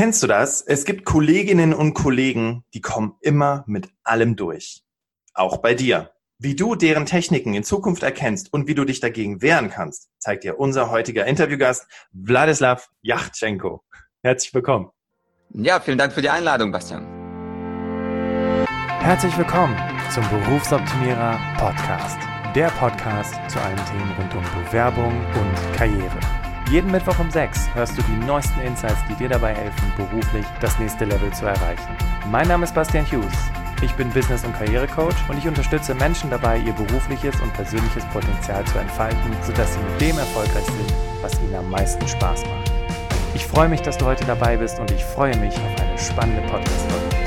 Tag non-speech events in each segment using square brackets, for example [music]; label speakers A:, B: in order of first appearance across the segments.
A: Kennst du das? Es gibt Kolleginnen und Kollegen, die kommen immer mit allem durch. Auch bei dir. Wie du deren Techniken in Zukunft erkennst und wie du dich dagegen wehren kannst, zeigt dir unser heutiger Interviewgast Wladislav Yachtschenko. Herzlich willkommen.
B: Ja, vielen Dank für die Einladung, Bastian.
A: Herzlich willkommen zum Berufsoptimierer Podcast. Der Podcast zu allen Themen rund um Bewerbung und Karriere. Jeden Mittwoch um 6 hörst du die neuesten Insights, die dir dabei helfen, beruflich das nächste Level zu erreichen. Mein Name ist Bastian Hughes. Ich bin Business- und Karrierecoach und ich unterstütze Menschen dabei, ihr berufliches und persönliches Potenzial zu entfalten, sodass sie mit dem erfolgreich sind, was ihnen am meisten Spaß macht. Ich freue mich, dass du heute dabei bist und ich freue mich auf eine spannende Podcast-Folge.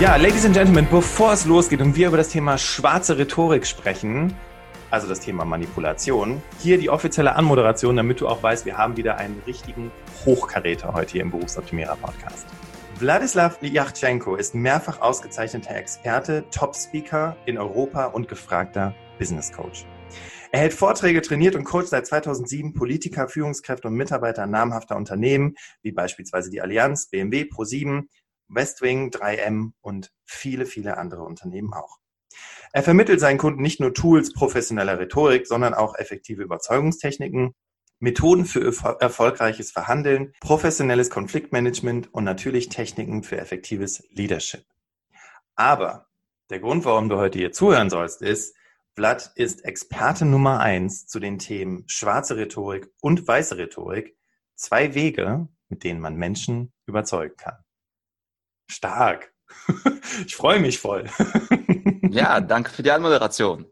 A: Ja, Ladies and Gentlemen, bevor es losgeht und wir über das Thema schwarze Rhetorik sprechen, also das Thema Manipulation, hier die offizielle Anmoderation, damit du auch weißt, wir haben wieder einen richtigen Hochkaräter heute hier im Berufsoptimierer Podcast. Wladislav Yachtschenko ist mehrfach ausgezeichneter Experte, Top-Speaker in Europa und gefragter Business Coach. Er hält Vorträge, trainiert und coacht seit 2007 Politiker, Führungskräfte und Mitarbeiter namhafter Unternehmen, wie beispielsweise die Allianz, BMW, Pro7, Westwing, 3M und viele, viele andere Unternehmen auch. Er vermittelt seinen Kunden nicht nur Tools professioneller Rhetorik, sondern auch effektive Überzeugungstechniken, Methoden für erfolgreiches Verhandeln, professionelles Konfliktmanagement und natürlich Techniken für effektives Leadership. Aber der Grund, warum du heute hier zuhören sollst, ist, Vlad ist Experte Nummer eins zu den Themen schwarze Rhetorik und weiße Rhetorik. Zwei Wege, mit denen man Menschen überzeugen kann. Stark. [laughs] Ich freue mich voll. [laughs]
B: Ja, danke für die Anmoderation.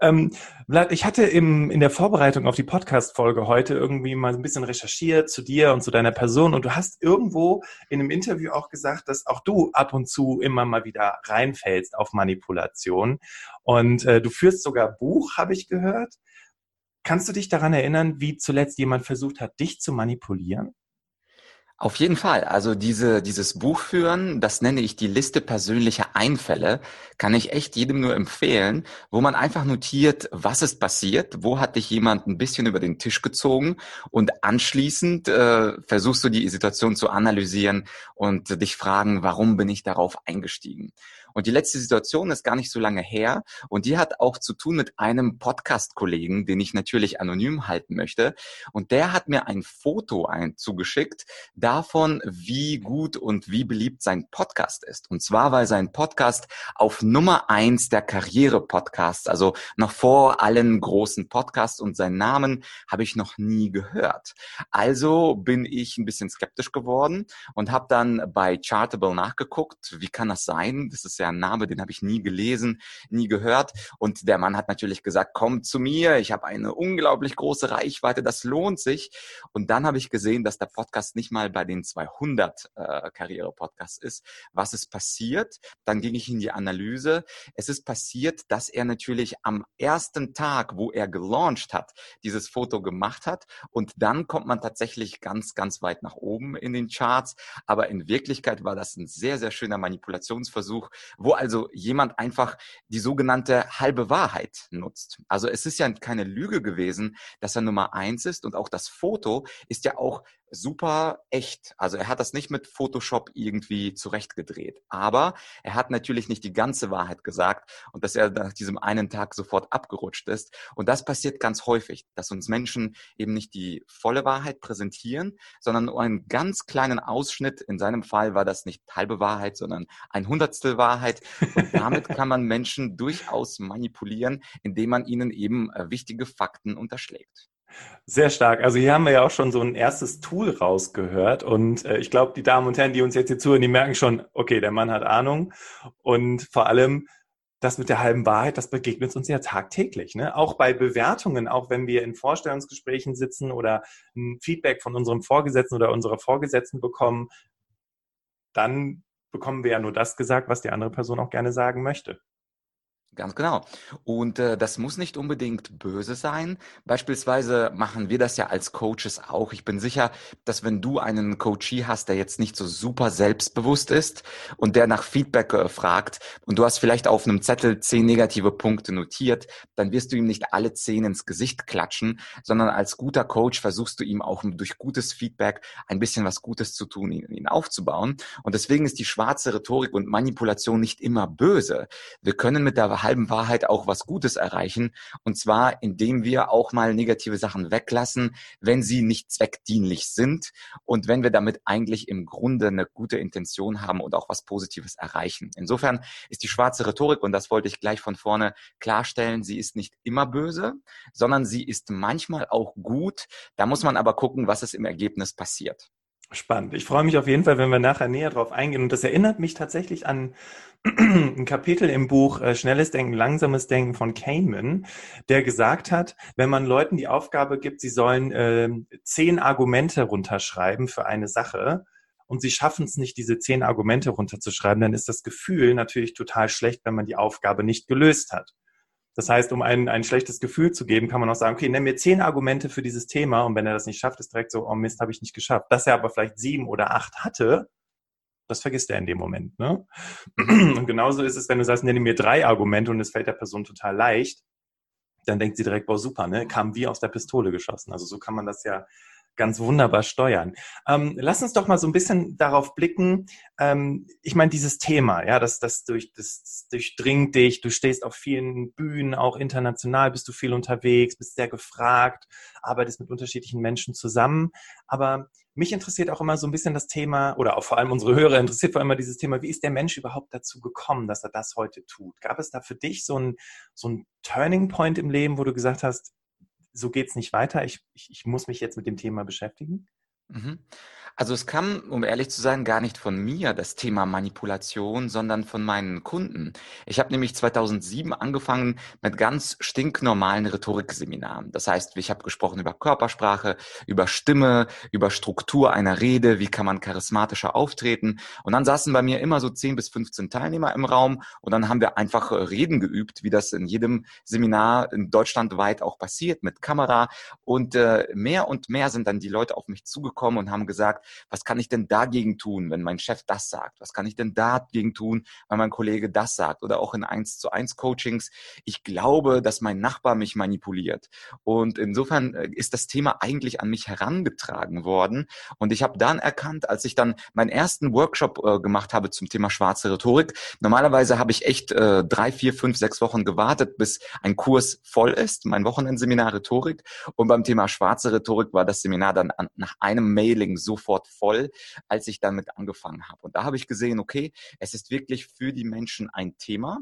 A: Ähm, Vlad, ich hatte im, in der Vorbereitung auf die Podcast-Folge heute irgendwie mal ein bisschen recherchiert zu dir und zu deiner Person und du hast irgendwo in einem Interview auch gesagt, dass auch du ab und zu immer mal wieder reinfällst auf Manipulation und äh, du führst sogar Buch, habe ich gehört. Kannst du dich daran erinnern, wie zuletzt jemand versucht hat, dich zu manipulieren?
B: Auf jeden Fall. Also diese, dieses Buch führen, das nenne ich die Liste persönlicher Einfälle, kann ich echt jedem nur empfehlen, wo man einfach notiert, was ist passiert, wo hat dich jemand ein bisschen über den Tisch gezogen und anschließend äh, versuchst du die Situation zu analysieren und dich fragen, warum bin ich darauf eingestiegen. Und die letzte Situation ist gar nicht so lange her und die hat auch zu tun mit einem Podcast-Kollegen, den ich natürlich anonym halten möchte. Und der hat mir ein Foto zugeschickt davon, wie gut und wie beliebt sein Podcast ist. Und zwar, weil sein Podcast auf Nummer eins der Karriere-Podcasts, also noch vor allen großen Podcasts und seinen Namen habe ich noch nie gehört. Also bin ich ein bisschen skeptisch geworden und habe dann bei Chartable nachgeguckt, wie kann das sein? Das ist ein Name, den habe ich nie gelesen, nie gehört. Und der Mann hat natürlich gesagt, komm zu mir, ich habe eine unglaublich große Reichweite, das lohnt sich. Und dann habe ich gesehen, dass der Podcast nicht mal bei den 200 äh, Karriere-Podcasts ist. Was ist passiert? Dann ging ich in die Analyse. Es ist passiert, dass er natürlich am ersten Tag, wo er gelauncht hat, dieses Foto gemacht hat. Und dann kommt man tatsächlich ganz, ganz weit nach oben in den Charts. Aber in Wirklichkeit war das ein sehr, sehr schöner Manipulationsversuch, wo also jemand einfach die sogenannte halbe Wahrheit nutzt. Also es ist ja keine Lüge gewesen, dass er Nummer eins ist und auch das Foto ist ja auch super echt. Also er hat das nicht mit Photoshop irgendwie zurechtgedreht. Aber er hat natürlich nicht die ganze Wahrheit gesagt und dass er nach diesem einen Tag sofort abgerutscht ist. Und das passiert ganz häufig, dass uns Menschen eben nicht die volle Wahrheit präsentieren, sondern nur einen ganz kleinen Ausschnitt. In seinem Fall war das nicht halbe Wahrheit, sondern ein Hundertstel Wahrheit. Und damit kann man Menschen durchaus manipulieren, indem man ihnen eben äh, wichtige Fakten unterschlägt.
A: Sehr stark. Also hier haben wir ja auch schon so ein erstes Tool rausgehört und äh, ich glaube, die Damen und Herren, die uns jetzt hier zuhören, die merken schon, okay, der Mann hat Ahnung und vor allem das mit der halben Wahrheit, das begegnet uns ja tagtäglich. Ne? Auch bei Bewertungen, auch wenn wir in Vorstellungsgesprächen sitzen oder ein Feedback von unserem Vorgesetzten oder unserer Vorgesetzten bekommen, dann bekommen wir ja nur das gesagt, was die andere Person auch gerne sagen möchte.
B: Ganz genau. Und äh, das muss nicht unbedingt böse sein. Beispielsweise machen wir das ja als Coaches auch. Ich bin sicher, dass wenn du einen Coachee hast, der jetzt nicht so super selbstbewusst ist und der nach Feedback äh, fragt und du hast vielleicht auf einem Zettel zehn negative Punkte notiert, dann wirst du ihm nicht alle zehn ins Gesicht klatschen, sondern als guter Coach versuchst du ihm auch durch gutes Feedback ein bisschen was Gutes zu tun, ihn, ihn aufzubauen. Und deswegen ist die schwarze Rhetorik und Manipulation nicht immer böse. Wir können mit der halben Wahrheit auch was Gutes erreichen. Und zwar, indem wir auch mal negative Sachen weglassen, wenn sie nicht zweckdienlich sind und wenn wir damit eigentlich im Grunde eine gute Intention haben und auch was Positives erreichen. Insofern ist die schwarze Rhetorik, und das wollte ich gleich von vorne klarstellen, sie ist nicht immer böse, sondern sie ist manchmal auch gut. Da muss man aber gucken, was es im Ergebnis passiert.
A: Spannend. Ich freue mich auf jeden Fall, wenn wir nachher näher drauf eingehen. Und das erinnert mich tatsächlich an [clears throat] ein Kapitel im Buch äh, Schnelles Denken, Langsames Denken von Kahneman, der gesagt hat, wenn man Leuten die Aufgabe gibt, sie sollen äh, zehn Argumente runterschreiben für eine Sache und sie schaffen es nicht, diese zehn Argumente runterzuschreiben, dann ist das Gefühl natürlich total schlecht, wenn man die Aufgabe nicht gelöst hat. Das heißt, um ein, ein schlechtes Gefühl zu geben, kann man auch sagen, okay, nenn mir zehn Argumente für dieses Thema und wenn er das nicht schafft, ist direkt so, oh Mist, habe ich nicht geschafft. Dass er aber vielleicht sieben oder acht hatte, das vergisst er in dem Moment. Ne? [clears throat] Und genauso ist es, wenn du sagst, nenne mir drei Argumente und es fällt der Person total leicht, dann denkt sie direkt, boah, super, ne? Kam wie aus der Pistole geschossen. Also so kann man das ja ganz wunderbar steuern. Ähm, lass uns doch mal so ein bisschen darauf blicken. Ähm, ich meine, dieses Thema, ja, das, das, durch, das durchdringt dich. Du stehst auf vielen Bühnen, auch international bist du viel unterwegs, bist sehr gefragt, arbeitest mit unterschiedlichen Menschen zusammen. Aber mich interessiert auch immer so ein bisschen das Thema, oder auch vor allem unsere Hörer interessiert vor allem dieses Thema, wie ist der Mensch überhaupt dazu gekommen, dass er das heute tut? Gab es da für dich so ein, so ein Turning Point im Leben, wo du gesagt hast, so geht es nicht weiter, ich, ich, ich muss mich jetzt mit dem Thema beschäftigen?
B: Mhm. Also es kam, um ehrlich zu sein, gar nicht von mir, das Thema Manipulation, sondern von meinen Kunden. Ich habe nämlich 2007 angefangen mit ganz stinknormalen Rhetorikseminaren. Das heißt, ich habe gesprochen über Körpersprache, über Stimme, über Struktur einer Rede, wie kann man charismatischer auftreten. Und dann saßen bei mir immer so 10 bis 15 Teilnehmer im Raum und dann haben wir einfach Reden geübt, wie das in jedem Seminar in Deutschland weit auch passiert, mit Kamera. Und äh, mehr und mehr sind dann die Leute auf mich zugekommen und haben gesagt, was kann ich denn dagegen tun, wenn mein Chef das sagt? Was kann ich denn dagegen tun, wenn mein Kollege das sagt? Oder auch in 1 zu 1 Coachings. Ich glaube, dass mein Nachbar mich manipuliert. Und insofern äh, ist das Thema eigentlich an mich herangetragen worden. Und ich habe dann erkannt, als ich dann meinen ersten Workshop äh, gemacht habe zum Thema schwarze Rhetorik, normalerweise habe ich echt äh, drei, vier, fünf, sechs Wochen gewartet, bis ein Kurs voll ist, mein Wochenendseminar Rhetorik. Und beim Thema schwarze Rhetorik war das Seminar dann an, nach einem Mailing sofort voll, als ich damit angefangen habe. Und da habe ich gesehen, okay, es ist wirklich für die Menschen ein Thema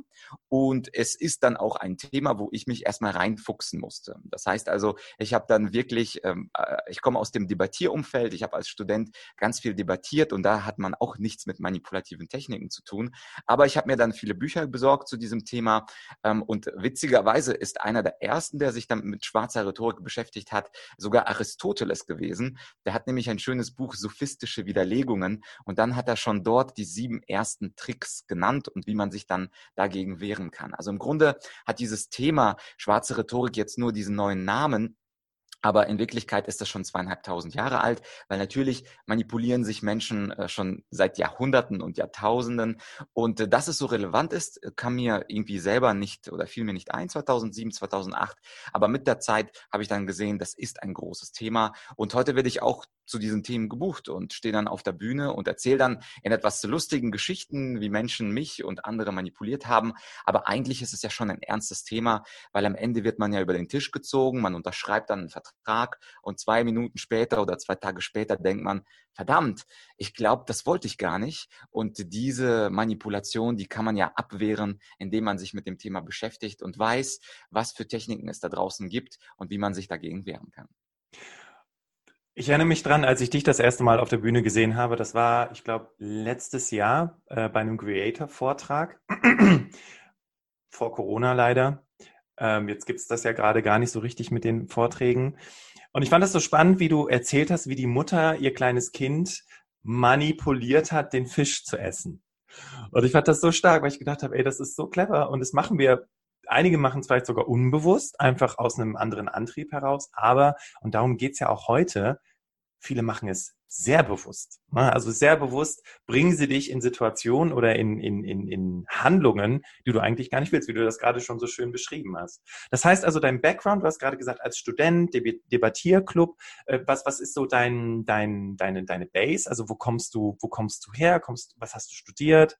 B: und es ist dann auch ein Thema, wo ich mich erstmal reinfuchsen musste. Das heißt also, ich habe dann wirklich, ähm, äh, ich komme aus dem Debattierumfeld, ich habe als Student ganz viel debattiert und da hat man auch nichts mit manipulativen Techniken zu tun. Aber ich habe mir dann viele Bücher besorgt zu diesem Thema ähm, und witzigerweise ist einer der ersten, der sich dann mit schwarzer Rhetorik beschäftigt hat, sogar Aristoteles gewesen. Der hat nämlich ein schönes Buch Sophistische Widerlegungen und dann hat er schon dort die sieben ersten Tricks genannt und wie man sich dann dagegen wehren kann. Also im Grunde hat dieses Thema schwarze Rhetorik jetzt nur diesen neuen Namen, aber in Wirklichkeit ist das schon zweieinhalbtausend Jahre alt, weil natürlich manipulieren sich Menschen äh, schon seit Jahrhunderten und Jahrtausenden. Und äh, dass es so relevant ist, kann mir irgendwie selber nicht oder fiel mir nicht ein, 2007, 2008. Aber mit der Zeit habe ich dann gesehen, das ist ein großes Thema. Und heute werde ich auch zu diesen Themen gebucht und stehe dann auf der Bühne und erzähle dann in etwas lustigen Geschichten, wie Menschen mich und andere manipuliert haben. Aber eigentlich ist es ja schon ein ernstes Thema, weil am Ende wird man ja über den Tisch gezogen, man unterschreibt dann einen Vertrag und zwei Minuten später oder zwei Tage später denkt man, verdammt, ich glaube, das wollte ich gar nicht. Und diese Manipulation, die kann man ja abwehren, indem man sich mit dem Thema beschäftigt und weiß, was für Techniken es da draußen gibt und wie man sich dagegen wehren kann.
A: Ich erinnere mich dran, als ich dich das erste Mal auf der Bühne gesehen habe. Das war, ich glaube, letztes Jahr äh, bei einem Creator-Vortrag. [clears throat] Vor Corona leider. Ähm, jetzt gibt es das ja gerade gar nicht so richtig mit den Vorträgen. Und ich fand das so spannend, wie du erzählt hast, wie die Mutter ihr kleines Kind manipuliert hat, den Fisch zu essen. Und ich fand das so stark, weil ich gedacht habe, ey, das ist so clever und das machen wir einige machen es vielleicht sogar unbewusst, einfach aus einem anderen Antrieb heraus. Aber, und darum geht's ja auch heute, viele machen es sehr bewusst. Ne? Also sehr bewusst bringen sie dich in Situationen oder in, in, in, in Handlungen, die du eigentlich gar nicht willst, wie du das gerade schon so schön beschrieben hast. Das heißt also, dein Background, du hast gerade gesagt, als Student, Debattierclub, äh, was, was ist so dein, dein, deine, deine Base? Also wo kommst du, wo kommst du her? Kommst, was hast du studiert?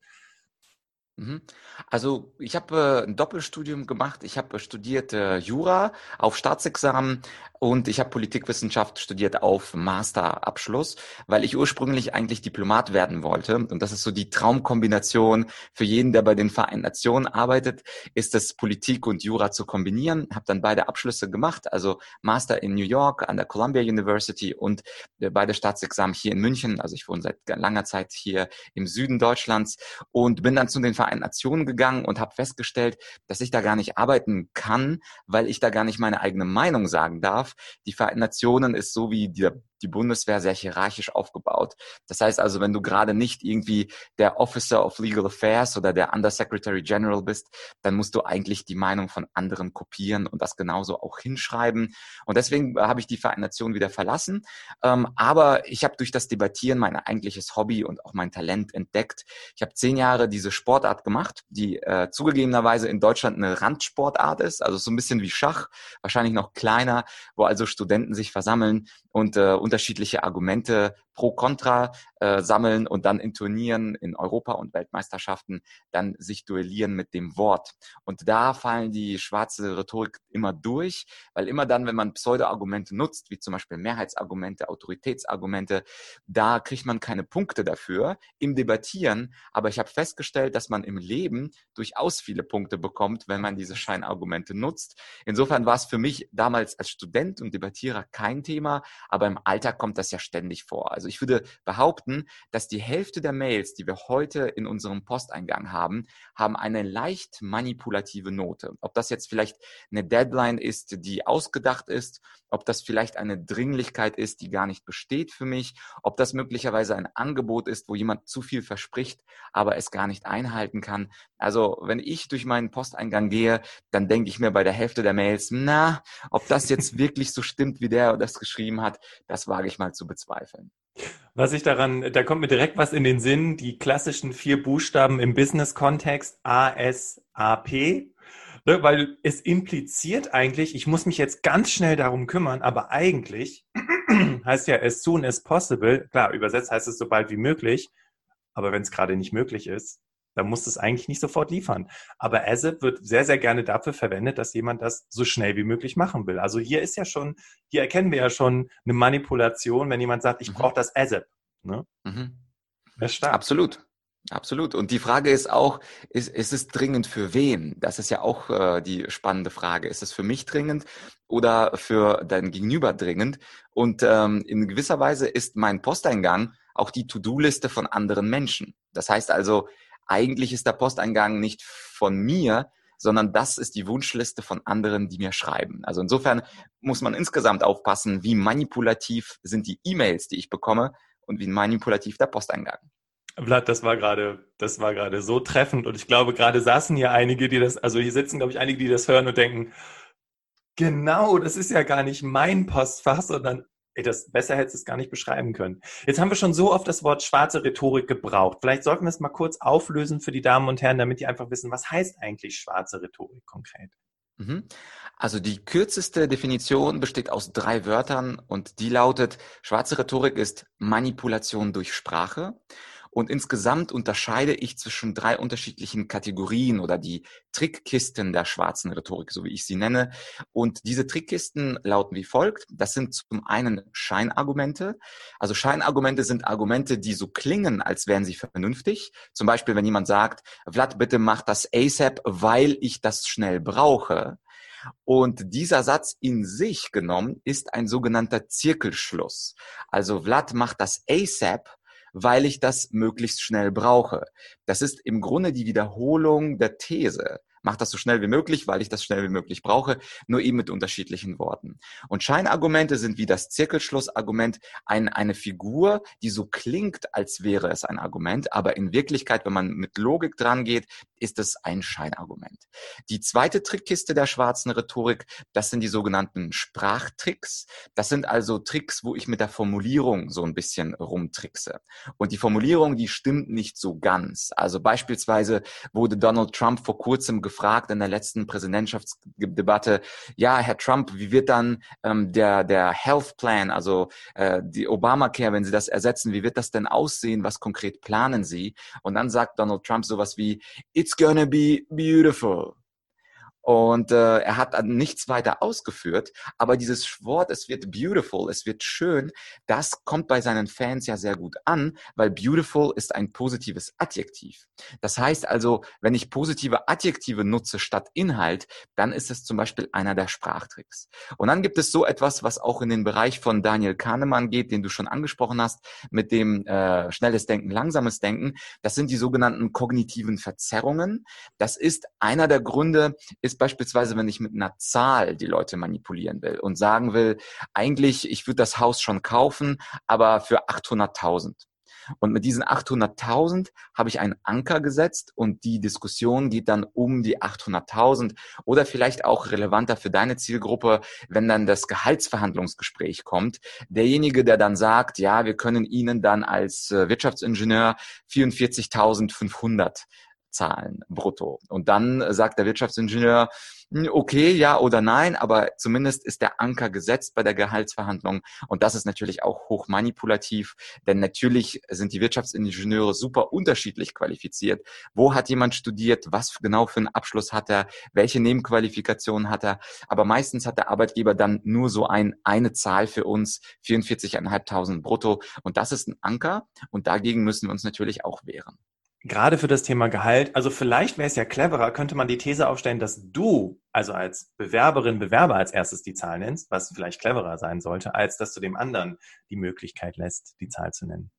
B: Mhm. Also ich habe äh, ein Doppelstudium gemacht. Ich habe äh, studiert äh, Jura auf Staatsexamen und ich habe Politikwissenschaft studiert auf Masterabschluss, weil ich ursprünglich eigentlich Diplomat werden wollte. Und das ist so die Traumkombination für jeden, der bei den Vereinten Nationen arbeitet, ist es Politik und Jura zu kombinieren. Habe dann beide Abschlüsse gemacht, also Master in New York an der Columbia University und beide Staatsexamen hier in München. Also ich wohne seit langer Zeit hier im Süden Deutschlands und bin dann zu den Vereinten Vereinten Nationen gegangen und habe festgestellt, dass ich da gar nicht arbeiten kann, weil ich da gar nicht meine eigene Meinung sagen darf. Die Vereinten Nationen ist so wie die die Bundeswehr sehr hierarchisch aufgebaut. Das heißt also, wenn du gerade nicht irgendwie der Officer of Legal Affairs oder der Undersecretary General bist, dann musst du eigentlich die Meinung von anderen kopieren und das genauso auch hinschreiben. Und deswegen habe ich die Vereinten Nationen wieder verlassen. Ähm, aber ich habe durch das Debattieren mein eigentliches Hobby und auch mein Talent entdeckt. Ich habe zehn Jahre diese Sportart gemacht, die äh, zugegebenerweise in Deutschland eine Randsportart ist, also so ein bisschen wie Schach, wahrscheinlich noch kleiner, wo also Studenten sich versammeln und äh, unterschiedliche Argumente pro Contra äh, sammeln und dann in Turnieren in Europa und Weltmeisterschaften dann sich duellieren mit dem Wort. Und da fallen die schwarze Rhetorik immer durch, weil immer dann, wenn man Pseudo-Argumente nutzt, wie zum Beispiel Mehrheitsargumente, Autoritätsargumente, da kriegt man keine Punkte dafür im Debattieren. Aber ich habe festgestellt, dass man im Leben durchaus viele Punkte bekommt, wenn man diese Scheinargumente nutzt. Insofern war es für mich damals als Student und Debattierer kein Thema, aber im Alltag kommt das ja ständig vor. Also ich würde behaupten, dass die Hälfte der Mails, die wir heute in unserem Posteingang haben, haben eine leicht manipulative Note. Ob das jetzt vielleicht eine Deadline ist, die ausgedacht ist, ob das vielleicht eine Dringlichkeit ist, die gar nicht besteht für mich, ob das möglicherweise ein Angebot ist, wo jemand zu viel verspricht, aber es gar nicht einhalten kann. Also wenn ich durch meinen Posteingang gehe, dann denke ich mir bei der Hälfte der Mails, na, ob das jetzt [laughs] wirklich so stimmt, wie der das geschrieben hat, das wage ich mal zu bezweifeln.
A: Was ich daran, da kommt mir direkt was in den Sinn, die klassischen vier Buchstaben im Business-Kontext ASAP, ne, weil es impliziert eigentlich, ich muss mich jetzt ganz schnell darum kümmern, aber eigentlich [clears throat] heißt ja as soon as possible, klar, übersetzt heißt es so bald wie möglich, aber wenn es gerade nicht möglich ist, dann muss es eigentlich nicht sofort liefern. Aber ASAP wird sehr, sehr gerne dafür verwendet, dass jemand das so schnell wie möglich machen will. Also hier ist ja schon, hier erkennen wir ja schon eine Manipulation, wenn jemand sagt, ich mhm. brauche das ASAP. Ne?
B: Mhm. Das ist stark. Absolut. Absolut. Und die Frage ist auch, ist, ist es dringend für wen? Das ist ja auch äh, die spannende Frage. Ist es für mich dringend oder für dein Gegenüber dringend? Und ähm, in gewisser Weise ist mein Posteingang auch die To-Do-Liste von anderen Menschen. Das heißt also, eigentlich ist der Posteingang nicht von mir, sondern das ist die Wunschliste von anderen, die mir schreiben. Also insofern muss man insgesamt aufpassen, wie manipulativ sind die E-Mails, die ich bekomme und wie manipulativ der Posteingang.
A: Vlad, das war gerade, das war gerade so treffend und ich glaube, gerade saßen hier einige, die das, also hier sitzen, glaube ich, einige, die das hören und denken, genau, das ist ja gar nicht mein Postfach, sondern Ey, das besser hättest du es gar nicht beschreiben können. Jetzt haben wir schon so oft das Wort schwarze Rhetorik gebraucht. Vielleicht sollten wir es mal kurz auflösen für die Damen und Herren, damit die einfach wissen, was heißt eigentlich schwarze Rhetorik konkret?
B: Mhm. Also die kürzeste Definition besteht aus drei Wörtern und die lautet, schwarze Rhetorik ist Manipulation durch Sprache. Und insgesamt unterscheide ich zwischen drei unterschiedlichen Kategorien oder die Trickkisten der schwarzen Rhetorik, so wie ich sie nenne. Und diese Trickkisten lauten wie folgt. Das sind zum einen Scheinargumente. Also Scheinargumente sind Argumente, die so klingen, als wären sie vernünftig. Zum Beispiel, wenn jemand sagt, Vlad, bitte mach das ASAP, weil ich das schnell brauche. Und dieser Satz in sich genommen ist ein sogenannter Zirkelschluss. Also Vlad macht das ASAP, weil ich das möglichst schnell brauche. Das ist im Grunde die Wiederholung der These. Mach das so schnell wie möglich, weil ich das schnell wie möglich brauche, nur eben mit unterschiedlichen Worten. Und Scheinargumente sind wie das Zirkelschlussargument ein, eine Figur, die so klingt, als wäre es ein Argument, aber in Wirklichkeit, wenn man mit Logik dran geht, ist es ein Scheinargument. Die zweite Trickkiste der schwarzen Rhetorik, das sind die sogenannten Sprachtricks. Das sind also Tricks, wo ich mit der Formulierung so ein bisschen rumtrickse. Und die Formulierung, die stimmt nicht so ganz. Also beispielsweise wurde Donald Trump vor kurzem gefragt in der letzten Präsidentschaftsdebatte, ja, Herr Trump, wie wird dann ähm, der, der Health Plan, also äh, die Obamacare, wenn Sie das ersetzen, wie wird das denn aussehen? Was konkret planen Sie? Und dann sagt Donald Trump sowas wie, It's gonna be beautiful. Und äh, er hat nichts weiter ausgeführt, aber dieses Wort, es wird beautiful, es wird schön, das kommt bei seinen Fans ja sehr gut an, weil beautiful ist ein positives Adjektiv. Das heißt also, wenn ich positive Adjektive nutze statt Inhalt, dann ist es zum Beispiel einer der Sprachtricks. Und dann gibt es so etwas, was auch in den Bereich von Daniel Kahnemann geht, den du schon angesprochen hast, mit dem äh, schnelles Denken, langsames Denken. Das sind die sogenannten kognitiven Verzerrungen. Das ist einer der Gründe, ist beispielsweise, wenn ich mit einer Zahl die Leute manipulieren will und sagen will, eigentlich, ich würde das Haus schon kaufen, aber für 800.000. Und mit diesen 800.000 habe ich einen Anker gesetzt und die Diskussion geht dann um die 800.000 oder vielleicht auch relevanter für deine Zielgruppe, wenn dann das Gehaltsverhandlungsgespräch kommt. Derjenige, der dann sagt, ja, wir können Ihnen dann als äh, Wirtschaftsingenieur 44.500 zahlen brutto. Und dann sagt der Wirtschaftsingenieur, hm, okay, ja oder nein, aber zumindest ist der Anker gesetzt bei der Gehaltsverhandlung. Und das ist natürlich auch hoch manipulativ, denn natürlich sind die Wirtschaftsingenieure super unterschiedlich qualifiziert. Wo hat jemand studiert? Was genau für einen Abschluss hat er? Welche Nebenqualifikationen hat er? Aber meistens hat der Arbeitgeber dann nur so ein, eine Zahl für uns, 44.500 brutto. Und das ist ein Anker. Und dagegen müssen wir uns natürlich auch wehren
A: gerade für das Thema Gehalt, also vielleicht wäre es ja cleverer, könnte man die These aufstellen, dass du, also als Bewerberin, Bewerber als erstes die Zahl nennst, was vielleicht cleverer sein sollte, als dass du dem anderen die Möglichkeit lässt, die Zahl zu nennen.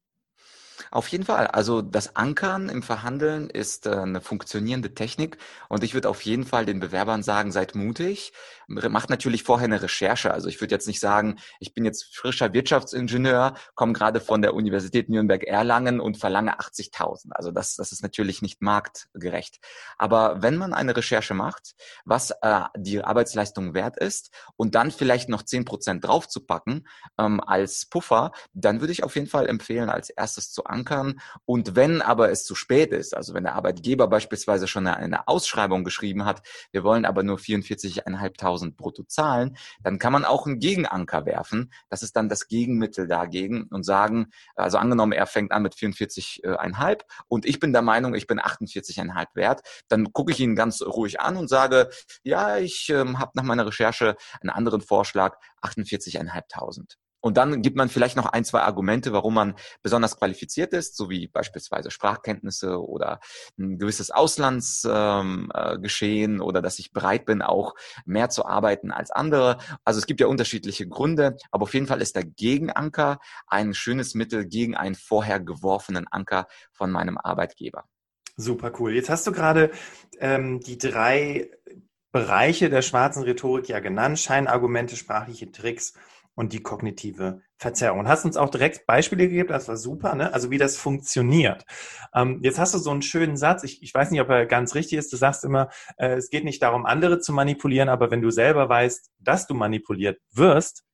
B: Auf jeden Fall. Also das Ankern im Verhandeln ist äh, eine funktionierende Technik und ich würde auf jeden Fall den Bewerbern sagen, seid mutig, macht natürlich vorher eine Recherche. Also ich würde jetzt nicht sagen, ich bin jetzt frischer Wirtschaftsingenieur, komme gerade von der Universität Nürnberg-Erlangen und verlange 80.000. Also das, das ist natürlich nicht marktgerecht. Aber wenn man eine Recherche macht, was äh, die Arbeitsleistung wert ist und dann vielleicht noch 10 Prozent draufzupacken ähm, als Puffer, dann würde ich auf jeden Fall empfehlen, als erstes zu ankern. Und wenn aber es zu spät ist, also wenn der Arbeitgeber beispielsweise schon eine Ausschreibung geschrieben hat, wir wollen aber nur 44.500 brutto zahlen, dann kann man auch einen Gegenanker werfen. Das ist dann das Gegenmittel dagegen und sagen, also angenommen, er fängt an mit 44,5 und ich bin der Meinung, ich bin 48,5 wert, dann gucke ich ihn ganz ruhig an und sage, ja, ich ähm, habe nach meiner Recherche einen anderen Vorschlag, 48.500. Und dann gibt man vielleicht noch ein, zwei Argumente, warum man besonders qualifiziert ist, so wie beispielsweise Sprachkenntnisse oder ein gewisses Auslandsgeschehen ähm, äh, oder dass ich bereit bin, auch mehr zu arbeiten als andere. Also es gibt ja unterschiedliche Gründe, aber auf jeden Fall ist der Gegenanker ein schönes Mittel gegen einen vorher geworfenen Anker von meinem Arbeitgeber.
A: Super cool. Jetzt hast du gerade ähm, die drei Bereiche der schwarzen Rhetorik ja genannt, Scheinargumente, sprachliche Tricks und die kognitive Verzerrung. Und hast uns auch direkt Beispiele gegeben, das war super, ne? also wie das funktioniert. Ähm, jetzt hast du so einen schönen Satz, ich, ich weiß nicht, ob er ganz richtig ist, du sagst immer, äh, es geht nicht darum, andere zu manipulieren, aber wenn du selber weißt, dass du manipuliert wirst,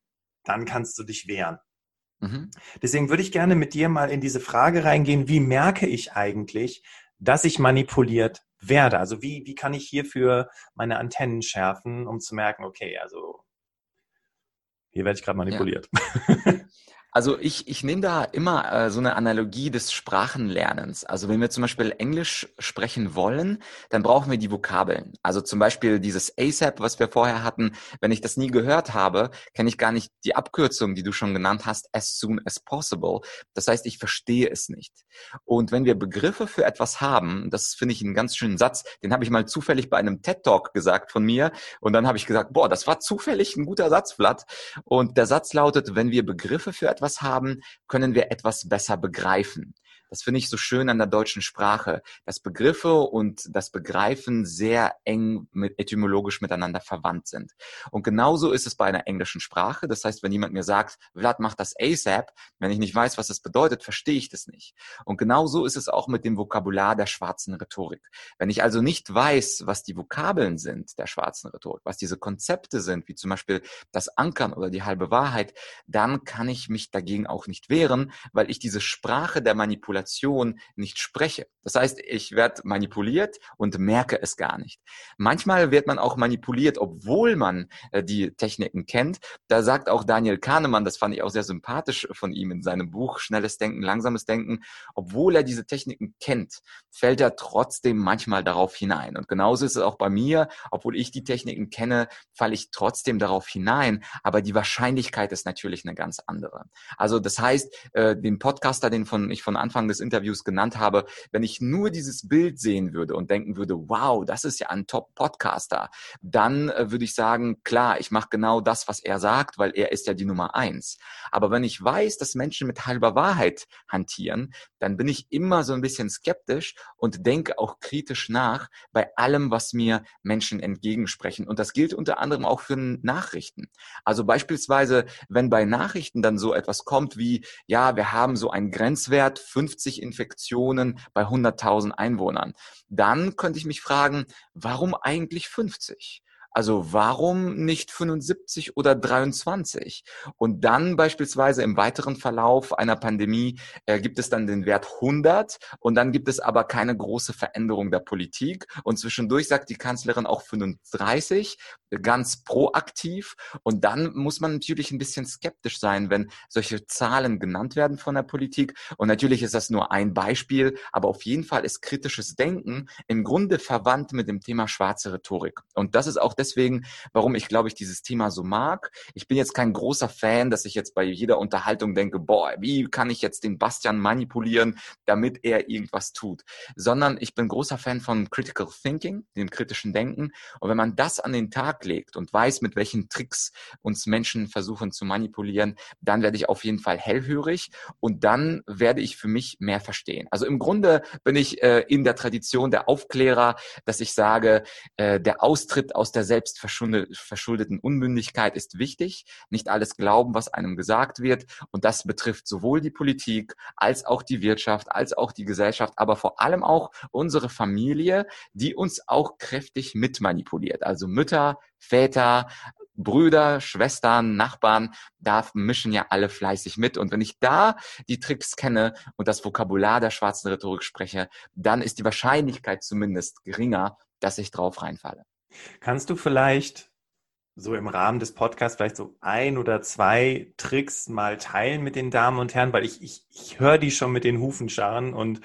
A: dann kannst du dich wehren. Mhm. Deswegen würde ich gerne mit dir mal in diese Frage reingehen, wie merke ich eigentlich, dass ich manipuliert werde? Also wie, wie kann ich hierfür meine Antennen schärfen, um zu merken, okay, also hier werde ich gerade manipuliert.
B: Ja. [laughs] Also ich, ich nehme da immer äh, so eine Analogie des Sprachenlernens. Also wenn wir zum Beispiel Englisch sprechen wollen, dann brauchen wir die Vokabeln. Also zum Beispiel dieses ASAP, was wir vorher hatten. Wenn ich das nie gehört habe, kenne ich gar nicht die Abkürzung, die du schon genannt hast, as soon as possible. Das heißt, ich verstehe es nicht. Und wenn wir Begriffe für etwas haben, das finde ich einen ganz schönen Satz, den habe ich mal zufällig bei einem TED Talk gesagt von mir. Und dann habe ich gesagt, boah, das war zufällig ein guter Satz. Und der Satz lautet, wenn wir Begriffe für etwas etwas haben, können wir etwas besser begreifen. Das finde ich so schön an der deutschen Sprache, dass Begriffe und das Begreifen sehr eng mit, etymologisch miteinander verwandt sind. Und genauso ist es bei einer englischen Sprache. Das heißt, wenn jemand mir sagt, Vlad macht das ASAP, wenn ich nicht weiß, was das bedeutet, verstehe ich das nicht. Und genauso ist es auch mit dem Vokabular der schwarzen Rhetorik. Wenn ich also nicht weiß, was die Vokabeln sind der schwarzen Rhetorik, was diese Konzepte sind, wie zum Beispiel das Ankern oder die halbe Wahrheit, dann kann ich mich dagegen auch nicht wehren, weil ich diese Sprache der Manipulation nicht spreche. Das heißt, ich werde manipuliert und merke es gar nicht. Manchmal wird man auch manipuliert, obwohl man äh, die Techniken kennt. Da sagt auch Daniel Kahnemann, das fand ich auch sehr sympathisch von ihm in seinem Buch Schnelles Denken, Langsames Denken, obwohl er diese Techniken kennt, fällt er trotzdem manchmal darauf hinein. Und genauso ist es auch bei mir, obwohl ich die Techniken kenne, falle ich trotzdem darauf hinein. Aber die Wahrscheinlichkeit ist natürlich eine ganz andere. Also das heißt, äh, den Podcaster, den von, ich von Anfang des Interviews genannt habe, wenn ich nur dieses Bild sehen würde und denken würde, wow, das ist ja ein Top-Podcaster, dann äh, würde ich sagen, klar, ich mache genau das, was er sagt, weil er ist ja die Nummer eins. Aber wenn ich weiß, dass Menschen mit halber Wahrheit hantieren, dann bin ich immer so ein bisschen skeptisch und denke auch kritisch nach bei allem, was mir Menschen entgegensprechen. Und das gilt unter anderem auch für Nachrichten. Also beispielsweise, wenn bei Nachrichten dann so etwas kommt wie, ja, wir haben so einen Grenzwert 50 Infektionen bei 100.000 Einwohnern, dann könnte ich mich fragen, warum eigentlich 50? Also warum nicht 75 oder 23? Und dann beispielsweise im weiteren Verlauf einer Pandemie äh, gibt es dann den Wert 100 und dann gibt es aber keine große Veränderung der Politik. Und zwischendurch sagt die Kanzlerin auch 35, ganz proaktiv. Und dann muss man natürlich ein bisschen skeptisch sein, wenn solche Zahlen genannt werden von der Politik. Und natürlich ist das nur ein Beispiel, aber auf jeden Fall ist kritisches Denken im Grunde verwandt mit dem Thema schwarze Rhetorik. Und das ist auch deswegen, warum ich glaube ich dieses Thema so mag. Ich bin jetzt kein großer Fan, dass ich jetzt bei jeder Unterhaltung denke, boah, wie kann ich jetzt den Bastian manipulieren, damit er irgendwas tut, sondern ich bin großer Fan von Critical Thinking, dem kritischen Denken. Und wenn man das an den Tag legt und weiß, mit welchen Tricks uns Menschen versuchen zu manipulieren, dann werde ich auf jeden Fall hellhörig und dann werde ich für mich mehr verstehen. Also im Grunde bin ich äh, in der Tradition der Aufklärer, dass ich sage, äh, der Austritt aus der selbstverschuldeten Unmündigkeit ist wichtig. Nicht alles glauben, was einem gesagt wird. Und das betrifft sowohl die Politik als auch die Wirtschaft, als auch die Gesellschaft, aber vor allem auch unsere Familie, die uns auch kräftig mitmanipuliert. Also Mütter, Väter, Brüder, Schwestern, Nachbarn, da mischen ja alle fleißig mit. Und wenn ich da die Tricks kenne und das Vokabular der schwarzen Rhetorik spreche, dann ist die Wahrscheinlichkeit zumindest geringer, dass ich drauf reinfalle.
A: Kannst du vielleicht so im Rahmen des Podcasts vielleicht so ein oder zwei Tricks mal teilen mit den Damen und Herren, weil ich, ich, ich höre die schon mit den Hufen scharren und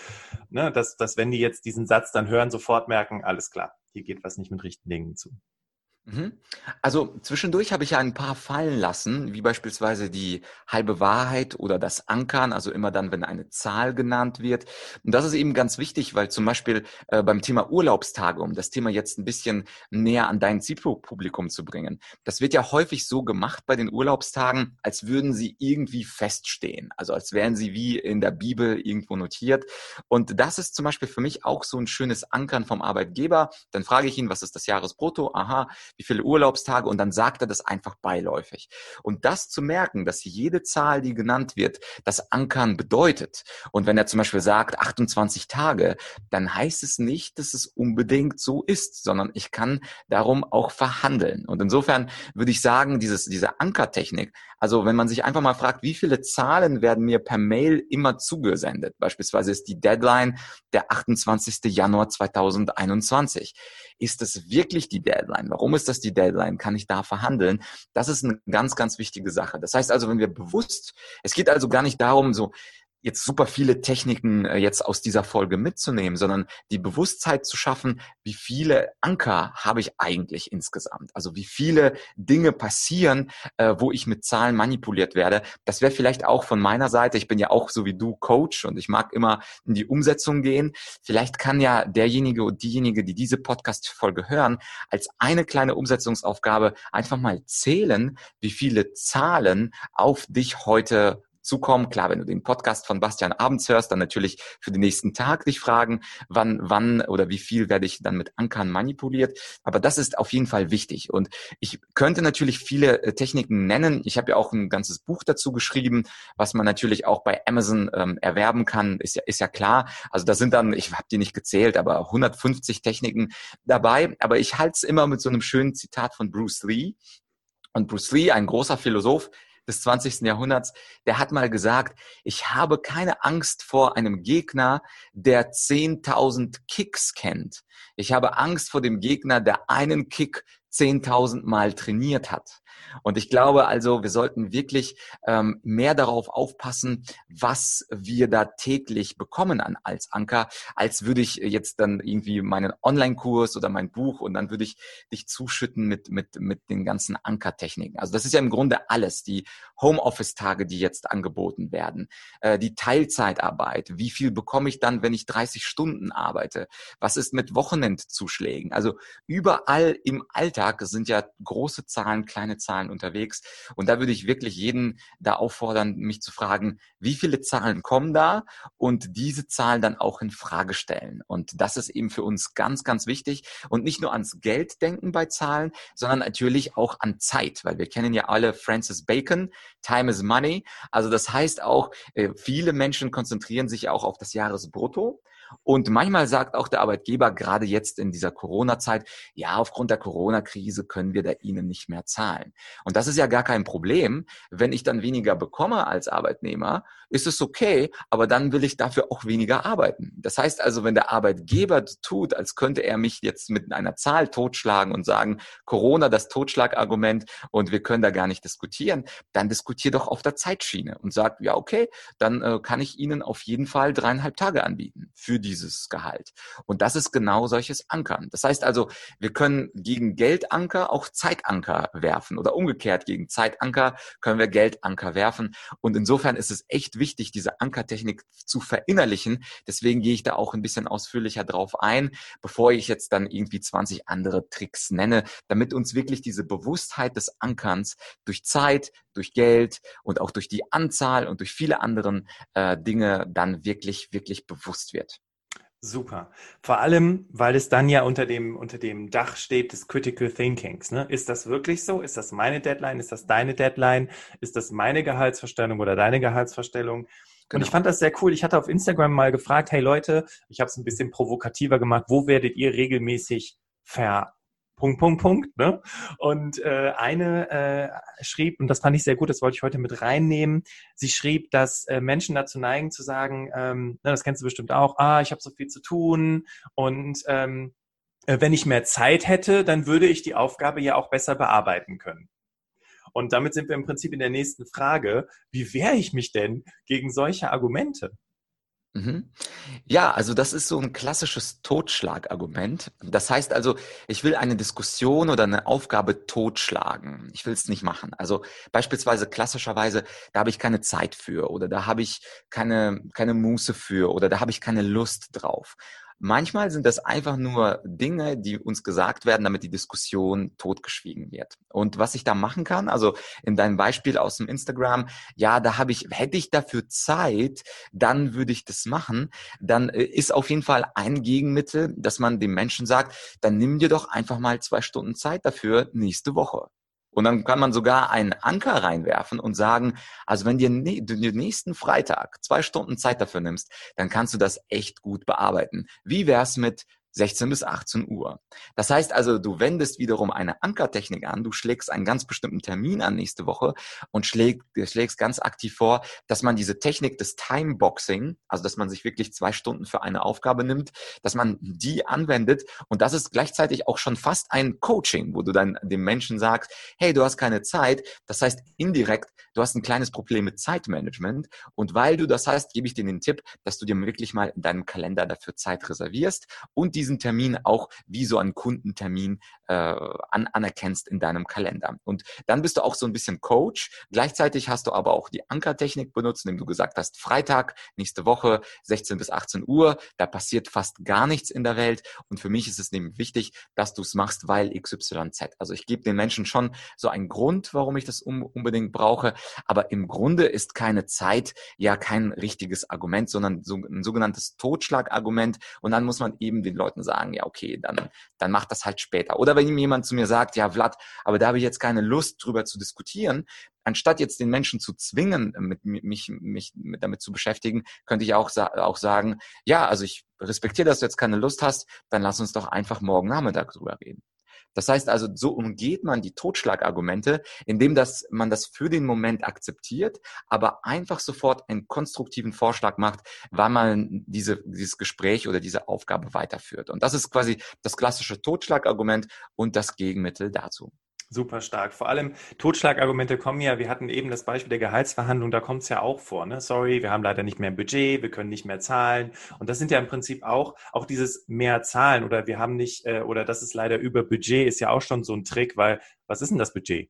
A: ne, dass, dass wenn die jetzt diesen Satz dann hören, sofort merken, alles klar, hier geht was nicht mit richtigen Dingen zu.
B: Mhm. Also zwischendurch habe ich ja ein paar fallen lassen, wie beispielsweise die halbe Wahrheit oder das Ankern, also immer dann, wenn eine Zahl genannt wird. Und das ist eben ganz wichtig, weil zum Beispiel äh, beim Thema Urlaubstage, um das Thema jetzt ein bisschen näher an dein Zielpublikum zu bringen, das wird ja häufig so gemacht bei den Urlaubstagen, als würden sie irgendwie feststehen, also als wären sie wie in der Bibel irgendwo notiert. Und das ist zum Beispiel für mich auch so ein schönes Ankern vom Arbeitgeber. Dann frage ich ihn, was ist das Jahresbrutto? Aha, wie viele Urlaubstage und dann sagt er das einfach beiläufig. Und das zu merken, dass jede Zahl, die genannt wird, das Ankern bedeutet. Und wenn er zum Beispiel sagt 28 Tage, dann heißt es nicht, dass es unbedingt so ist, sondern ich kann darum auch verhandeln. Und insofern würde ich sagen, dieses, diese Ankertechnik, also wenn man sich einfach mal fragt, wie viele Zahlen werden mir per Mail immer zugesendet? Beispielsweise ist die Deadline der 28. Januar 2021. Ist es wirklich die Deadline? Warum ist das die Deadline? Kann ich da verhandeln? Das ist eine ganz, ganz wichtige Sache. Das heißt also, wenn wir bewusst, es geht also gar nicht darum, so, jetzt super viele Techniken äh, jetzt aus dieser Folge mitzunehmen, sondern die Bewusstheit zu schaffen, wie viele Anker habe ich eigentlich insgesamt? Also wie viele Dinge passieren, äh, wo ich mit Zahlen manipuliert werde. Das wäre vielleicht auch von meiner Seite, ich bin ja auch so wie du Coach und ich mag immer in die Umsetzung gehen. Vielleicht kann ja derjenige und diejenige, die diese Podcast-Folge hören, als eine kleine Umsetzungsaufgabe einfach mal zählen, wie viele Zahlen auf dich heute zukommen. Klar, wenn du den Podcast von Bastian abends hörst, dann natürlich für den nächsten Tag dich fragen, wann, wann oder wie viel werde ich dann mit Ankern manipuliert. Aber das ist auf jeden Fall wichtig. Und ich könnte natürlich viele äh, Techniken nennen. Ich habe ja auch ein ganzes Buch dazu geschrieben, was man natürlich auch bei Amazon ähm, erwerben kann, ist ja, ist ja klar. Also da sind dann, ich habe die nicht gezählt, aber 150 Techniken dabei. Aber ich halte es immer mit so einem schönen Zitat von Bruce Lee. Und Bruce Lee, ein großer Philosoph, des 20. Jahrhunderts, der hat mal gesagt, ich habe keine Angst vor einem Gegner, der 10.000 Kicks kennt. Ich habe Angst vor dem Gegner, der einen Kick 10.000 Mal trainiert hat. Und ich glaube also, wir sollten wirklich ähm, mehr darauf aufpassen, was wir da täglich bekommen an als Anker, als würde ich jetzt dann irgendwie meinen Online-Kurs oder mein Buch und dann würde ich dich zuschütten mit, mit, mit den ganzen Ankertechniken. Also das ist ja im Grunde alles. Die Homeoffice-Tage, die jetzt angeboten werden, äh, die Teilzeitarbeit. Wie viel bekomme ich dann, wenn ich 30 Stunden arbeite? Was ist mit Wochenendzuschlägen? Also überall im Alltag sind ja große Zahlen, kleine Zahlen Zahlen unterwegs. Und da würde ich wirklich jeden da auffordern, mich zu fragen, wie viele Zahlen kommen da und diese Zahlen dann auch in Frage stellen. Und das ist eben für uns ganz, ganz wichtig. Und nicht nur ans Geld denken bei Zahlen, sondern natürlich auch an Zeit, weil wir kennen ja alle Francis Bacon, Time is Money. Also das heißt auch, äh, viele Menschen konzentrieren sich auch auf das Jahresbrutto. Und manchmal sagt auch der Arbeitgeber, gerade jetzt in dieser Corona-Zeit, ja, aufgrund der Corona-Krise können wir da Ihnen nicht mehr zahlen. Und das ist ja gar kein Problem. Wenn ich dann weniger bekomme als Arbeitnehmer, ist es okay, aber dann will ich dafür auch weniger arbeiten. Das heißt also, wenn der Arbeitgeber tut, als könnte er mich jetzt mit einer Zahl totschlagen und sagen, Corona das Totschlagargument und wir können da gar nicht diskutieren, dann diskutier doch auf der Zeitschiene und sag, ja, okay, dann äh, kann ich Ihnen auf jeden Fall dreieinhalb Tage anbieten für dieses Gehalt. Und das ist genau solches Ankern. Das heißt also, wir können gegen Geldanker auch Zeitanker werfen oder umgekehrt gegen Zeitanker können wir Geldanker werfen. Und insofern ist es echt wichtig, diese Ankertechnik zu verinnerlichen. Deswegen gehe ich da auch ein bisschen ausführlicher drauf ein, bevor ich jetzt dann irgendwie 20 andere Tricks nenne, damit uns wirklich diese Bewusstheit des Ankerns durch Zeit, durch Geld und auch durch die Anzahl und durch viele anderen äh, Dinge dann wirklich, wirklich bewusst wird.
A: Super. Vor allem, weil es dann ja unter dem, unter dem Dach steht des Critical Thinkings. Ne? Ist das wirklich so? Ist das meine Deadline? Ist das deine Deadline? Ist das meine Gehaltsverstellung oder deine Gehaltsverstellung? Genau. Und ich fand das sehr cool. Ich hatte auf Instagram mal gefragt, hey Leute, ich habe es ein bisschen provokativer gemacht, wo werdet ihr regelmäßig ver Punkt, Punkt, Punkt. Ne? Und äh, eine äh, schrieb, und das fand ich sehr gut, das wollte ich heute mit reinnehmen, sie schrieb, dass äh, Menschen dazu neigen zu sagen, ähm, na, das kennst du bestimmt auch, ah, ich habe so viel zu tun und ähm, äh, wenn ich mehr Zeit hätte, dann würde ich die Aufgabe ja auch besser bearbeiten können. Und damit sind wir im Prinzip in der nächsten Frage, wie wehre ich mich denn gegen solche Argumente?
B: Mhm. Ja, also das ist so ein klassisches Totschlagargument. Das heißt also, ich will eine Diskussion oder eine Aufgabe totschlagen. Ich will es nicht machen. Also beispielsweise klassischerweise, da habe ich keine Zeit für oder da habe ich keine, keine Muße für oder da habe ich keine Lust drauf. Manchmal sind das einfach nur Dinge, die uns gesagt werden, damit die Diskussion totgeschwiegen wird. Und was ich da machen kann, also in deinem Beispiel aus dem Instagram, ja, da habe ich, hätte ich dafür Zeit, dann würde ich das machen. Dann äh, ist auf jeden Fall ein Gegenmittel, dass man dem Menschen sagt, dann nimm dir doch einfach mal zwei Stunden Zeit dafür nächste Woche. Und dann kann man sogar einen Anker reinwerfen und sagen, also wenn dir ne, den nächsten Freitag zwei Stunden Zeit dafür nimmst, dann kannst du das echt gut bearbeiten. Wie wär's mit 16 bis 18 Uhr. Das heißt also, du wendest wiederum eine Ankertechnik an, du schlägst einen ganz bestimmten Termin an nächste Woche und schlägst, schlägst ganz aktiv vor, dass man diese Technik des Timeboxing, also dass man sich wirklich zwei Stunden für eine Aufgabe nimmt, dass man die anwendet. Und das ist gleichzeitig auch schon fast ein Coaching, wo du dann dem Menschen sagst, hey, du hast keine Zeit, das heißt indirekt, du hast ein kleines Problem mit Zeitmanagement. Und weil du das hast, gebe ich dir den Tipp, dass du dir wirklich mal in deinem Kalender dafür Zeit reservierst und die diesen Termin auch wie so einen Kundentermin äh, an, anerkennst in deinem Kalender. Und dann bist du auch so ein bisschen Coach. Gleichzeitig hast du aber auch die Ankertechnik benutzt, indem du gesagt hast, Freitag, nächste Woche, 16 bis 18 Uhr, da passiert fast gar nichts in der Welt. Und für mich ist es nämlich wichtig, dass du es machst, weil XYZ. Also ich gebe den Menschen schon so einen Grund, warum ich das unbedingt brauche. Aber im Grunde ist keine Zeit ja kein richtiges Argument, sondern so ein sogenanntes Totschlagargument. Und dann muss man eben den Leuten sagen, ja, okay, dann, dann macht das halt später. Oder wenn jemand zu mir sagt, ja, Vlad, aber da habe ich jetzt keine Lust drüber zu diskutieren, anstatt jetzt den Menschen zu zwingen, mit, mich, mich damit zu beschäftigen, könnte ich auch, auch sagen, ja, also ich respektiere, dass du jetzt keine Lust hast, dann lass uns doch einfach morgen Nachmittag drüber reden. Das heißt also, so umgeht man die Totschlagargumente, indem das, man das für den Moment akzeptiert, aber einfach sofort einen konstruktiven Vorschlag macht, wann man diese, dieses Gespräch oder diese Aufgabe weiterführt. Und das ist quasi das klassische Totschlagargument und das Gegenmittel dazu.
A: Super stark. Vor allem Totschlagargumente kommen ja, wir hatten eben das Beispiel der Gehaltsverhandlung, da kommt es ja auch vor. Ne? Sorry, wir haben leider nicht mehr Budget, wir können nicht mehr zahlen. Und das sind ja im Prinzip auch, auch dieses mehr zahlen oder wir haben nicht, äh, oder das ist leider über Budget, ist ja auch schon so ein Trick, weil was ist denn das Budget?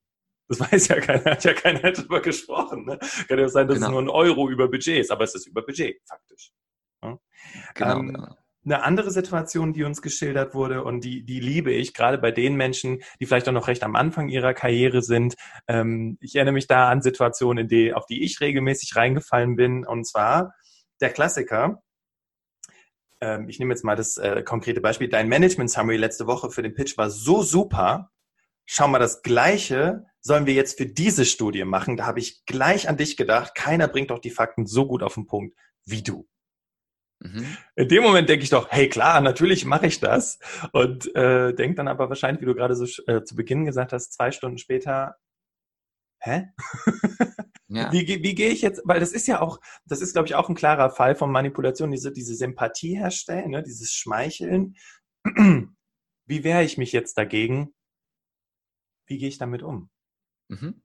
A: Das [laughs] weiß ja keiner, hat ja keiner darüber gesprochen. Ne? Kann ja sein, dass genau. es nur ein Euro über Budget ist, aber es ist über Budget, faktisch. Ja? Genau, ähm, genau eine andere Situation, die uns geschildert wurde und die, die liebe ich, gerade bei den Menschen, die vielleicht auch noch recht am Anfang ihrer Karriere sind. Ähm, ich erinnere mich da an Situationen, in die, auf die ich regelmäßig reingefallen bin. Und zwar der Klassiker. Ähm, ich nehme jetzt mal das äh, konkrete Beispiel. Dein Management Summary letzte Woche für den Pitch war so super. Schau mal, das Gleiche sollen wir jetzt für diese Studie machen. Da habe ich gleich an dich gedacht. Keiner bringt doch die Fakten so gut auf den Punkt wie du. Mhm. In dem Moment denke ich doch, hey klar, natürlich mache ich das. Und äh, denke dann aber wahrscheinlich, wie du gerade so äh, zu Beginn gesagt hast, zwei Stunden später, hä? [laughs] Ja. Wie, wie gehe ich jetzt, weil das ist ja auch, das ist, glaube ich, auch ein klarer Fall von Manipulation, diese, diese Sympathie herstellen, ne, dieses Schmeicheln. [clears throat] Wie wehre ich mich jetzt dagegen? Wie gehe ich damit um?
B: Mhm.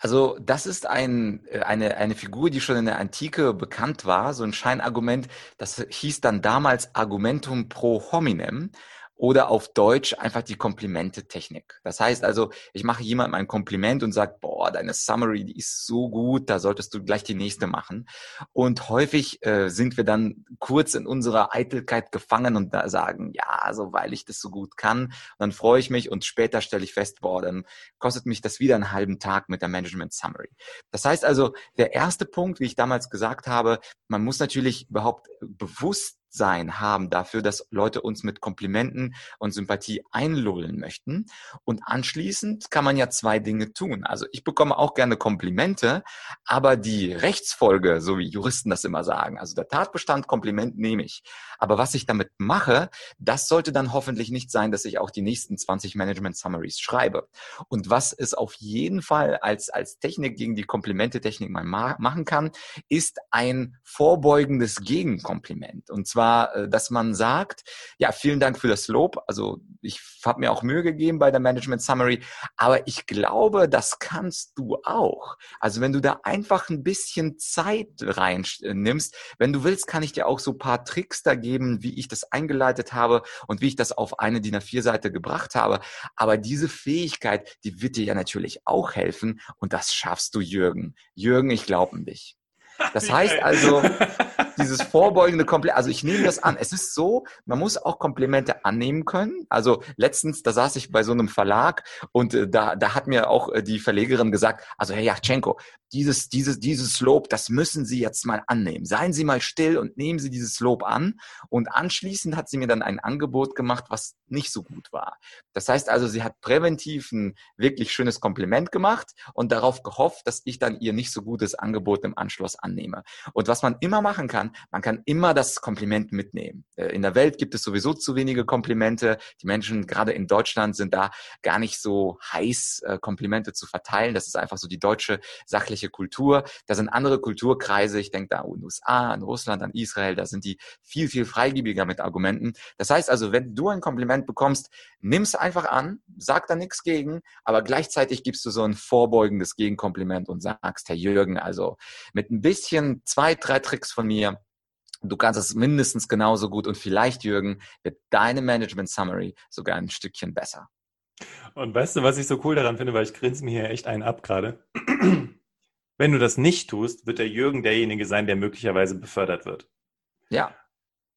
B: Also das ist ein, äh, eine, eine Figur, die schon in der Antike bekannt war, so ein Scheinargument, das hieß dann damals Argumentum pro hominem oder auf Deutsch einfach die Komplimente-Technik. Das heißt also, ich mache jemandem ein Kompliment und sage, boah, deine Summary, die ist so gut, da solltest du gleich die nächste machen. Und häufig äh, sind wir dann kurz in unserer Eitelkeit gefangen und da sagen, ja, also weil ich das so gut kann. Und dann freue ich mich und später stelle ich fest, boah, dann kostet mich das wieder einen halben Tag mit der Management Summary. Das heißt also, der erste Punkt, wie ich damals gesagt habe, man muss natürlich überhaupt bewusst Bewusstsein haben dafür, dass Leute uns mit Komplimenten und Sympathie einlullen möchten. Und anschließend kann man ja zwei Dinge tun. Also ich bekomme auch gerne Komplimente, aber die Rechtsfolge, so wie Juristen das immer sagen, also der Tatbestand Kompliment nehme ich. Aber was ich damit mache, das sollte dann hoffentlich nicht sein, dass ich auch die nächsten 20 Management Summaries schreibe. Und was es auf jeden Fall als, als Technik gegen die Komplimente-Technik mal ma machen kann, ist ein vorbeugendes Gegenkompliment. Und zwar zwar, äh, dass man sagt, ja, vielen Dank für das Lob. Also ich habe mir auch Mühe gegeben bei der Management Summary, aber ich glaube, das kannst du auch. Also wenn du da einfach ein bisschen Zeit reinnimmst, wenn du willst, kann ich dir auch so paar Tricks da geben, wie ich das eingeleitet habe und wie ich das auf eine DIN A4-Seite gebracht habe. Aber diese Fähigkeit, die wird dir ja natürlich auch helfen und das schaffst du, Jürgen. Jürgen, ich glaube an dich. Das [laughs] heißt also, [laughs] dieses vorbeugende Kompliment, also ich nehme das an. Es ist so, man muss auch Komplimente annehmen können. Also letztens, da saß ich bei so einem Verlag und äh, da, da hat mir auch äh, die Verlegerin gesagt, also Herr Yachtschenko, dieses, dieses, dieses Lob, das müssen Sie jetzt mal annehmen. Seien Sie mal still und nehmen Sie dieses Lob an. Und anschließend hat sie mir dann ein Angebot gemacht, was nicht so gut war. Das heißt also, sie hat präventiv ein wirklich schönes Kompliment gemacht und darauf gehofft, dass ich dann ihr nicht so gutes Angebot im Anschluss annehme. Und was man immer machen kann, man kann immer das Kompliment mitnehmen. Äh, in der Welt gibt es sowieso zu wenige Komplimente. Die Menschen, gerade in Deutschland, sind da gar nicht so heiß, äh, Komplimente zu verteilen. Das ist einfach so die deutsche sachliche Kultur. Da sind andere Kulturkreise, ich denke da an USA, an Russland, an Israel, da sind die viel, viel freigebiger mit Argumenten. Das heißt also, wenn du ein Kompliment bekommst, nimm's einfach an, sag da nichts gegen, aber gleichzeitig gibst du so ein vorbeugendes Gegenkompliment und sagst, Herr Jürgen, also mit ein bisschen zwei, drei Tricks von mir, Du kannst es mindestens genauso gut und vielleicht, Jürgen, wird deine Management Summary sogar ein Stückchen besser.
A: Und weißt du, was ich so cool daran finde, weil ich grinse mir hier echt einen ab gerade. [clears throat] Wenn du das nicht tust, wird der Jürgen derjenige sein, der möglicherweise befördert wird.
B: Ja.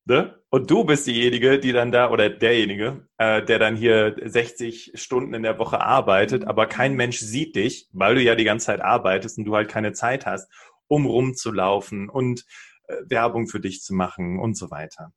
A: Ne? Und du bist diejenige, die dann da, oder derjenige, äh, der dann hier 60 Stunden in der Woche arbeitet, aber kein Mensch sieht dich, weil du ja die ganze Zeit arbeitest und du halt keine Zeit hast, um rumzulaufen und Werbung für dich zu machen und so weiter.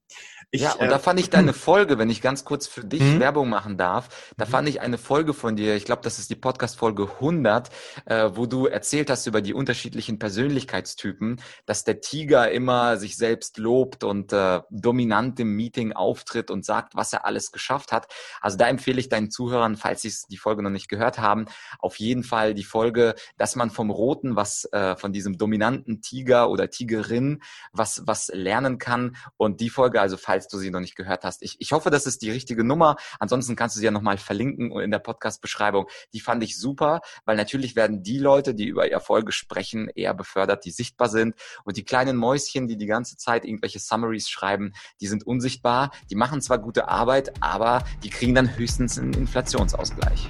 B: Ich, ja, und äh, da fand ich [clears throat] deine Folge, wenn ich ganz kurz für dich mhm. Werbung machen darf, da mhm. fand ich eine Folge von dir, ich glaube, das ist die Podcast-Folge 100, äh, wo du erzählt hast über die unterschiedlichen Persönlichkeitstypen, dass der Tiger immer sich selbst lobt und äh, dominant im Meeting auftritt und sagt, was er alles geschafft hat. Also da empfehle ich deinen Zuhörern, falls sie die Folge noch nicht gehört haben, auf jeden Fall die Folge, dass man vom Roten was, äh, von diesem dominanten Tiger oder Tigerin was, was lernen kann. Und die Folge, also falls du sie noch nicht gehört hast, ich, ich hoffe, das ist die richtige Nummer. Ansonsten kannst du sie ja nochmal verlinken in der Podcast-Beschreibung. Die fand ich super, weil natürlich werden die Leute, die über Erfolge sprechen, eher befördert, die sichtbar sind. Und die kleinen Mäuschen, die die ganze Zeit irgendwelche Summaries schreiben, die sind unsichtbar. Die machen zwar gute Arbeit, aber die kriegen dann höchstens einen Inflationsausgleich.